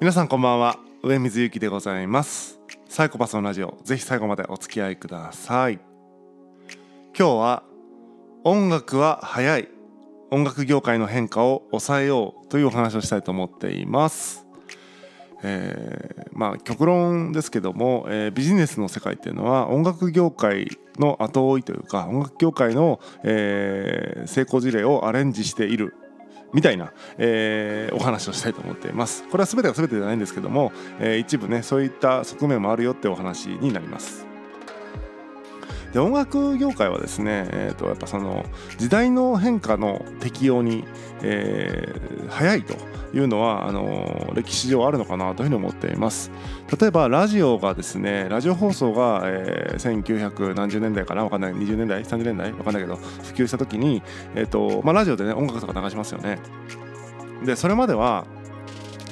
皆さんこんばんは。上水ゆきでございます。サイコパスのラジオ。ぜひ最後までお付き合いください。今日は音楽は早い。音楽業界の変化を抑えようというお話をしたいと思っています。えー、まあ極論ですけども、えー、ビジネスの世界っていうのは音楽業界の後追いというか音楽業界の、えー、成功事例をアレンジしている。みたいな、えー、お話をしたいと思っています。これは全てが全てじゃないんですけども、えー、一部ねそういった側面もあるよってお話になります。で音楽業界はですね、えー、とやっぱその時代の変化の適用に、えー、早いというのはあの歴史上あるのかなというふうに思っています。例えばラジオがですねラジオ放送が、えー、1900何十年代かな分かんない20年代30年代分かんないけど普及した時に、えーとまあ、ラジオでね音楽とか流しますよね。でそれまでは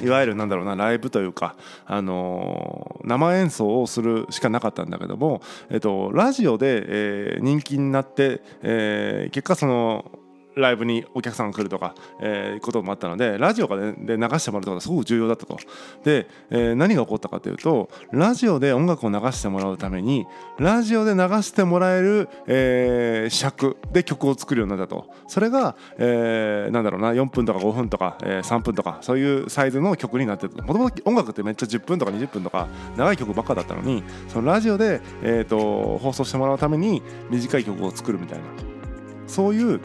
いわゆるなんだろうなライブというか、あのー、生演奏をするしかなかったんだけども、えっと、ラジオで、えー、人気になって、えー、結果そのライブにお客さんが来るとか、えー、こともあったのでラジオでで流してもらうとがすごく重要だったと。で、えー、何が起こったかというとラジオで音楽を流してもらうためにラジオで流してもらえる、えー、尺で曲を作るようになったと。それが、えー、なんだろうな4分とか5分とか、えー、3分とかそういうサイズの曲になってたもともと音楽ってめっちゃ10分とか20分とか長い曲ばっかだったのにそのラジオで、えーと放送してもらうために短い曲を作るみたいな。そういう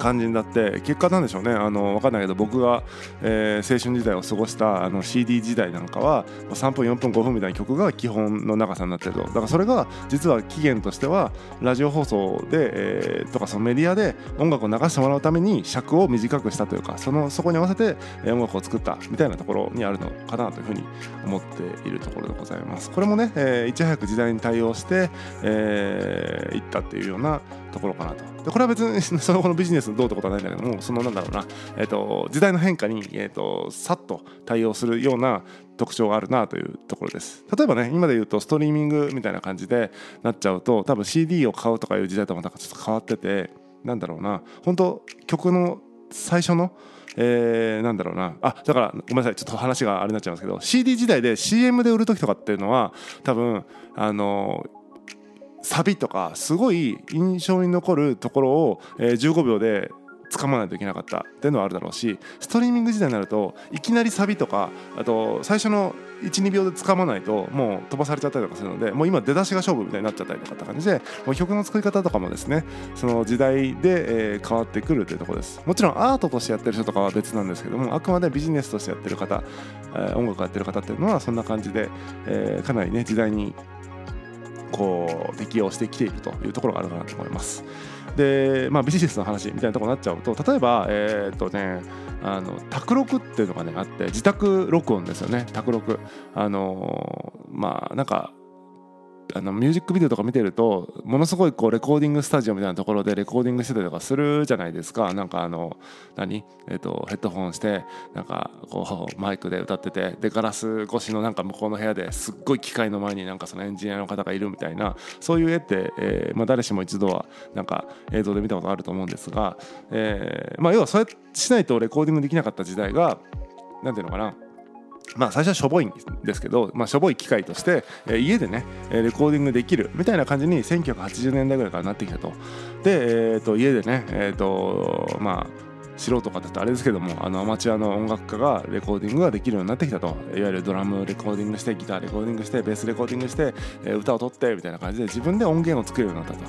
感じになって結果なんでしょうね。あの分かんないけど僕が、えー、青春時代を過ごしたあの CD 時代なんかは3分4分5分みたいな曲が基本の長さになってると。だからそれが実は期限としてはラジオ放送で、えー、とかそのメディアで音楽を流してもらうために尺を短くしたというかそのそこに合わせて音楽を作ったみたいなところにあるのかなというふうに思っているところでございます。これもね、えー、いち早く時代に対応して、えー、いったっていうようなところかなと。でこれは別に その後のビジネスどうってことはないんだけどもそのなんだろうな、えーと、時代の変化に、えーと、さっと対応するような特徴があるなというところです。例えばね今で言うとストリーミングみたいな感じでなっちゃうと多分 CD を買うとかいう時代とまたちょっと変わっててなんだろうな。本当曲の最初のえー、なんだろうな。あだからごめんなさい。ちょっと話があれになっちゃいますけど CD 時代で CM で売る時とかっていうのは多分あのサビとかすごい印象に残るところを、えー、15秒で掴まないといけなかったっていうのはあるだろうしストリーミング時代になるといきなりサビとかあと最初の12秒で掴まないともう飛ばされちゃったりとかするのでもう今出だしが勝負みたいになっちゃったりとかって感じでもう曲の作り方とかもですねその時代で、えー、変わってくるというところです。もちろんアートとしてやってる人とかは別なんですけどもあくまでビジネスとしてやってる方、えー、音楽やってる方っていうのはそんな感じで、えー、かなりね時代にこう適用してきているというところがあるかなと思います。で、まあ、ビジネスの話みたいなところになっちゃうと例えばえー、っとねあの宅録っていうのがねあって自宅録音ですよね宅録あのまあなんかあのミュージックビデオとか見てるとものすごいこうレコーディングスタジオみたいなところでレコーディングしてたりとかするじゃないですか。なんかあの何？えっ、とヘッドホンしてなんかこうマイクで歌っててでガラス越しのなんか向こうの部屋ですっごい機械の前になんかそのエンジニアの方がいるみたいなそういう絵って、えーまあ、誰しも一度はなんか映像で見たことあると思うんですが、えーまあ、要はそうやってしないとレコーディングできなかった時代が何ていうのかな。まあ、最初はしょぼいんですけど、まあ、しょぼい機械として、えー、家でねレコーディングできるみたいな感じに1980年代ぐらいからなってきたと。で、えーと、家でね、えーとまあ素人かってあれですけどもあのアマチュアの音楽家がレコーディングができるようになってきたと。いわゆるドラムレコーディングしてギターレコーディングしてベースレコーディングして、えー、歌を取ってみたいな感じで自分で音源を作るようになったと。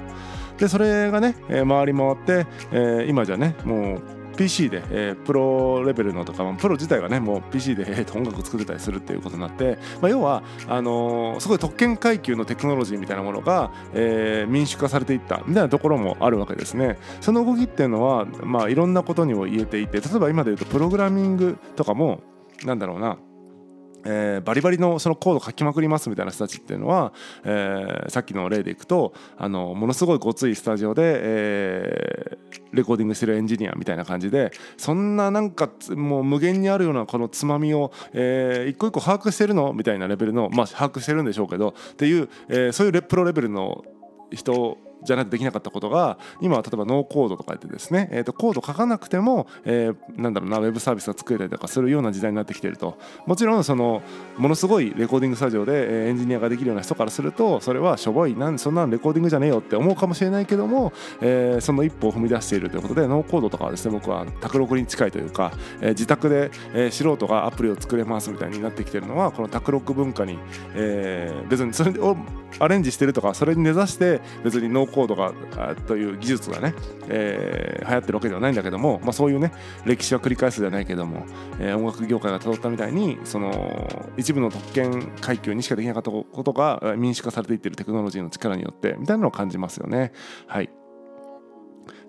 でそれがね、えー、回り回って、えー、今じゃねもう PC で、えー、プロレベルのとかま、プロ自体がねもう PC で、えー、と音楽作れたりするっていうことになって、まあ、要はあのー、すごい特権階級のテクノロジーみたいなものが、えー、民主化されていったみたいなところもあるわけですね。その動きっていうのは、まあ、いろんなことにも言えていて例えば今で言うとプログラミングとかもなんだろうなえー、バリバリのそのコード書きまくりますみたいな人たちっていうのは、えー、さっきの例でいくとあのものすごいごついスタジオで、えー、レコーディングしてるエンジニアみたいな感じでそんななんかもう無限にあるようなこのつまみを、えー、一個一個把握してるのみたいなレベルのまあ把握してるんでしょうけどっていう、えー、そういうレプロレベルの人じゃないとできなかったことが今は例えばノーコードとか言ってですね、えー、とコード書かなくても、えー、なんだろうなウェブサービスが作れたりとかするような時代になってきていると。もちろんそのものすごいレコーディングスタジオでエンジニアができるような人からするとそれはしょぼいなんそんなレコーディングじゃねえよって思うかもしれないけども、えー、その一歩を踏み出しているということでノーコードとかはですね僕は卓録に近いというか、えー、自宅で、えー、素人がアプリを作れますみたいになってきてるのはこの卓録文化に、えー、別にそれをアレンジしてるとかそれに根ざして別にノーコードがという技術がね、えー、流行ってるわけではないんだけども、まあ、そういうね歴史は繰り返すじゃないけども、えー、音楽業界がたどったみたいにその一部の特権階級にしかできなかったことが民主化されていってるテクノロジーの力によってみたいなのを感じますよね。はい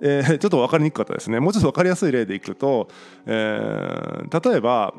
えー、ちょっと分かりにくかったですねもうちょっと分かりやすい例でいくと、えー、例えば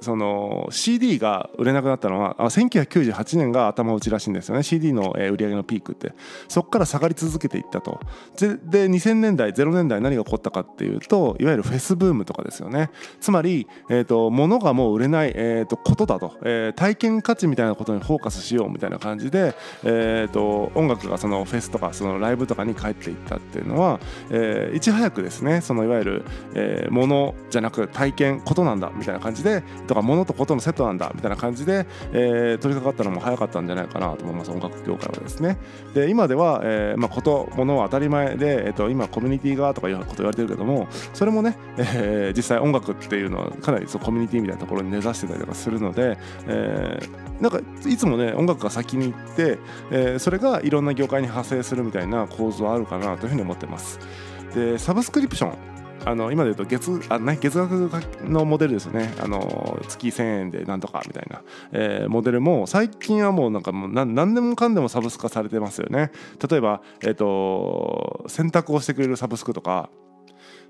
その CD が売れなくなったのはあ1998年が頭打ちらしいんですよね。CD の売り上げのピークって。そこから下がり続けていったと。で2000年代0年代何が起こったかっていうといわゆるフェスブームとかですよね。つまり、えーと、物がもう売れない、えーと、ことだと、えー、体験価値みたいなことにフォーカスしようみたいな感じで、えーと、音楽がそのフェスとかそのライブとかに帰っていったっていうのは、えー、いち早くですねそのいわゆる、えー、物じゃなく体験ことなんだみたいな感じでとか物とことのセットなんだみたいな感じで、えー、取り掛かったのも早かったんじゃないかなと思います音楽業界はですね。で今では、えーまあ、こと物は当たり前で、えーと、今コミュニティがとかいうこと言われてるけどもそれもね、えー、実際音楽っていうのはかなりそうコミュニティみたいなところに根ざしてたりとかするので、えー、なんかいつもね音楽が先に行って、えー、それがいろんな業界に派生するみたいな構図はあるかなというふうに思ってます。でサブスクリプション。あの今で言うと月あ、ね、月額のモデルですよね。あの月1000円でなんとかみたいな、えー、モデルも最近はもうなんかもう何でもかんでもサブスク化されてますよね。例えば、えーと、選択をしてくれるサブスクとか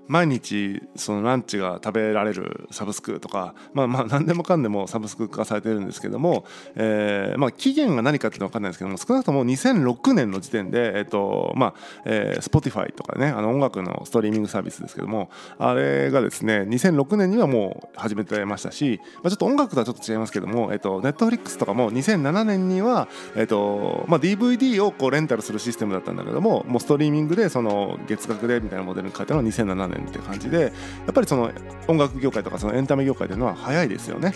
毎日そのランチが食べられるサブスクとかまあまあ何でもかんでもサブスク化されてるんですけども、えー、まあ期限が何かっていうのは分かんないですけども少なくとも2006年の時点でえっ、とまあ、えー、Spotify とかねあの音楽のストリーミングサービスですけどもあれがですね2006年にはもう始めてましたし、まあ、ちょっと音楽とはちょっと違いますけども、えっ、と、Netflix とかも2007年には、えっ、とまあ、DVD をこうレンタルするシステムだったんだけどももうストリーミングでその月額でみたいなモデルに変えたのは2007年って感じでやっぱりその音楽業界とかそのエンタメ業界というのは早いですよね。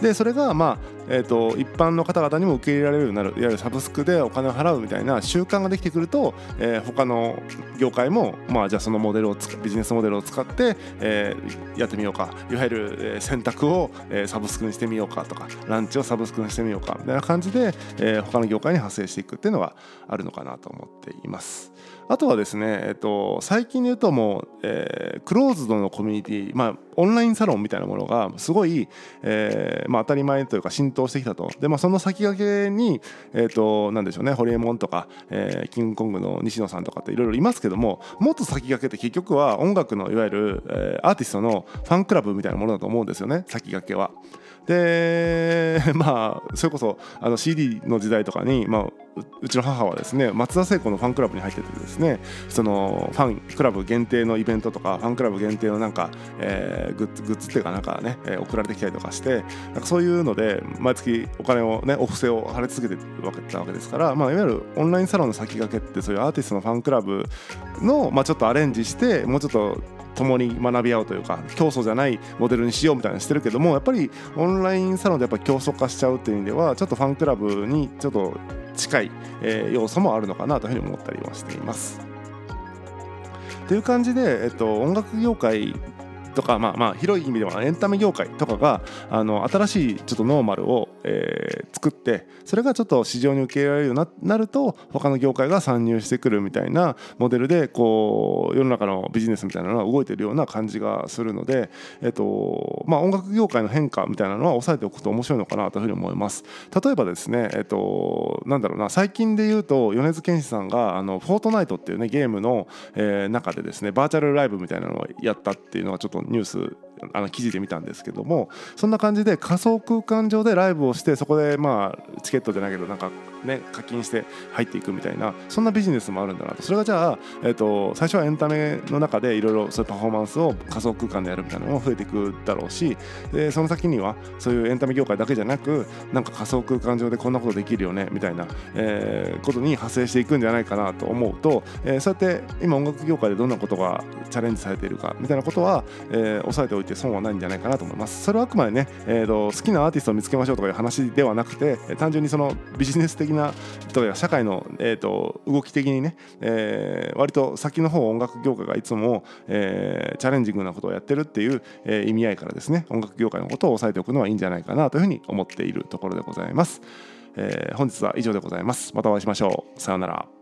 でそれがまあ、えーと、一般の方々にも受け入れられるようになるいわゆるサブスクでお金を払うみたいな習慣ができてくると、えー、他の業界もまあじゃあそのモデルをビジネスモデルを使って、えー、やってみようかいわゆる、えー、選択を、えー、サブスクにしてみようかとかランチをサブスクにしてみようかみたいな感じで、えー、他の業界に派生していくっていうのがあるのかなと思っています。あとはですね、えっと、最近で言うともう、えー、クローズドのコミュニティ、まあ、オンラインサロンみたいなものがすごい、えーまあ、当たり前というか浸透してきたとで、まあ、その先駆けに、えーと、なんでしょうねホリエモンとか、えー、キングコングの西野さんとかっていろいろいますけどももっと先駆けって結局は音楽のいわゆる、えー、アーティストのファンクラブみたいなものだと思うんですよね先駆けは。で まあそれこそあの CD の時代とかに、まあ、うちの母はですね松田聖子のファンクラブに入っててですねそのファンクラブ限定のイベントとかファンクラブ限定のなんか、えー、グッズグッズっていうかなんかね、えー、送られてきたりとかしてなんかそういうので毎月お金をねお布施を払い続けてるわけたわけですから、まあ、いわゆるオンラインサロンの先駆けってそういうアーティストのファンクラブの、まあ、ちょっとアレンジしてもうちょっと共に学び合うというか競争じゃないモデルにしようみたいなしてるけどもやっぱりオンラインサロンでやっぱ競争化しちゃうっていう意味ではちょっとファンクラブにちょっと近い、えー、要素もあるのかなというふうに思ったりはしています。という感じで、えっと、音楽業界とか、まあ、まあ広い意味ではエンタメ業界とかがあの新しいちょっとノーマルを、えー、作ってそれがちょっと市場に受け入れられるようになると他の業界が参入してくるみたいなモデルでこう世の中のビジネスみたいなのが動いてるような感じがするので、えっとまあ、音楽業界の変化みたいなのは抑えておくと面白いのかなというふうに思います。例えばですね、えっと、なんだろうな最近で言うと米津玄師さんがあのフォートナイトっていうねゲームの、えー、中でですねバーチャルライブみたいなのをやったっていうのがちょっとニュースあの記事で見たんですけどもそんな感じで仮想空間上でライブをしてそこでまあチケットじゃないけどなんかね課金して入っていくみたいなそんなビジネスもあるんだなと。それがじゃあ、えーと、最初はエンタメの中でいろいろそういうパフォーマンスを仮想空間でやるみたいなのも増えていくだろうしでその先にはそういうエンタメ業界だけじゃなくなんか仮想空間上でこんなことできるよねみたいな、えー、ことに派生していくんじゃないかなと思うと、えー、そうやって今音楽業界でどんなことがチャレンジされているかみたいなことは、えー、押さえておいてて損はないんじゃないかなと思います。それはあくまでね、えーと、好きなアーティストを見つけましょうとかいう話ではなくて単純にそのビジネス的なとか社会の、えーと、動き的にね、えー、割と先の方音楽業界がいつも、えー、チャレンジングなことをやってるっていう、えー、意味合いからですね音楽業界のことを押さえておくのはいいんじゃないかなというふうに思っているところでございます、えー、本日は以上でございます。またお会いしましょう。さようなら。